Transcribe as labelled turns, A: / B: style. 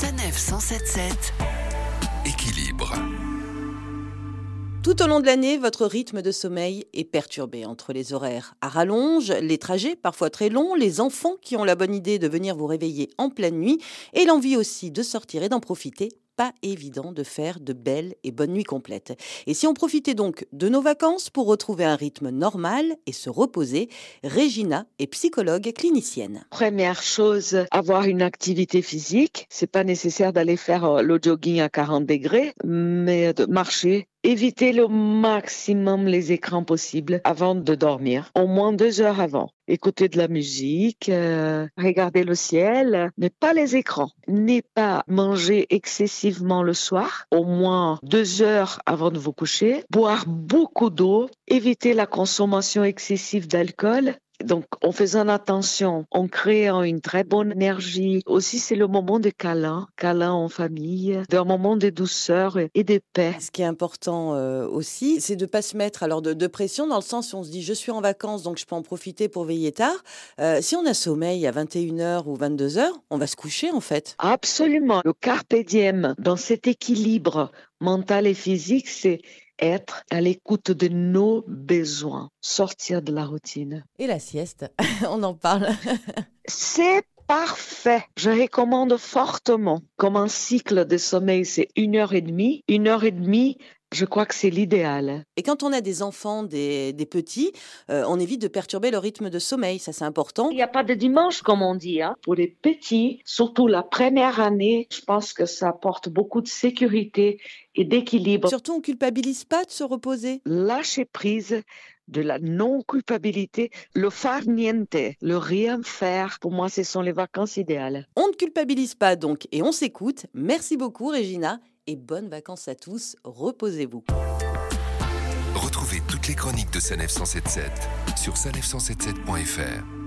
A: Sanef 177 Équilibre.
B: Tout au long de l'année, votre rythme de sommeil est perturbé entre les horaires à rallonge, les trajets parfois très longs, les enfants qui ont la bonne idée de venir vous réveiller en pleine nuit et l'envie aussi de sortir et d'en profiter pas évident de faire de belles et bonnes nuits complètes. Et si on profitait donc de nos vacances pour retrouver un rythme normal et se reposer, Regina est psychologue clinicienne.
C: Première chose, avoir une activité physique. C'est pas nécessaire d'aller faire euh, le jogging à 40 degrés, mais de marcher Éviter le maximum les écrans possibles avant de dormir, au moins deux heures avant. Écouter de la musique, euh, regarder le ciel, mais pas les écrans. Ne pas manger excessivement le soir, au moins deux heures avant de vous coucher. Boire beaucoup d'eau, éviter la consommation excessive d'alcool donc, en faisant attention, en créant une très bonne énergie, aussi c'est le moment de câlin, câlin en famille, d'un moment de douceur et de paix.
B: Ce qui est important euh, aussi, c'est de pas se mettre alors de, pression dans le sens où on se dit je suis en vacances donc je peux en profiter pour veiller tard. Euh, si on a sommeil à 21h ou 22h, on va se coucher en fait.
C: Absolument. Le carpe diem dans cet équilibre mental et physique, c'est être à l'écoute de nos besoins, sortir de la routine.
B: Et la sieste, on en parle.
C: C'est parfait. Je recommande fortement. Comme un cycle de sommeil, c'est une heure et demie. Une heure et demie, je crois que c'est l'idéal.
B: Et quand on a des enfants, des, petits, euh, on évite de perturber le rythme de sommeil, ça c'est important.
C: Il n'y a pas de dimanche comme on dit. Hein. Pour les petits, surtout la première année, je pense que ça apporte beaucoup de sécurité et d'équilibre.
B: Surtout, on culpabilise pas de se reposer.
C: Lâcher prise de la non-culpabilité, le far niente, le rien faire, pour moi, ce sont les vacances idéales.
B: On ne culpabilise pas donc et on s'écoute. Merci beaucoup, Regina et bonnes vacances à tous. Reposez-vous.
A: Retrouvez toutes les chroniques de Sanef 177 sur sanef177.fr.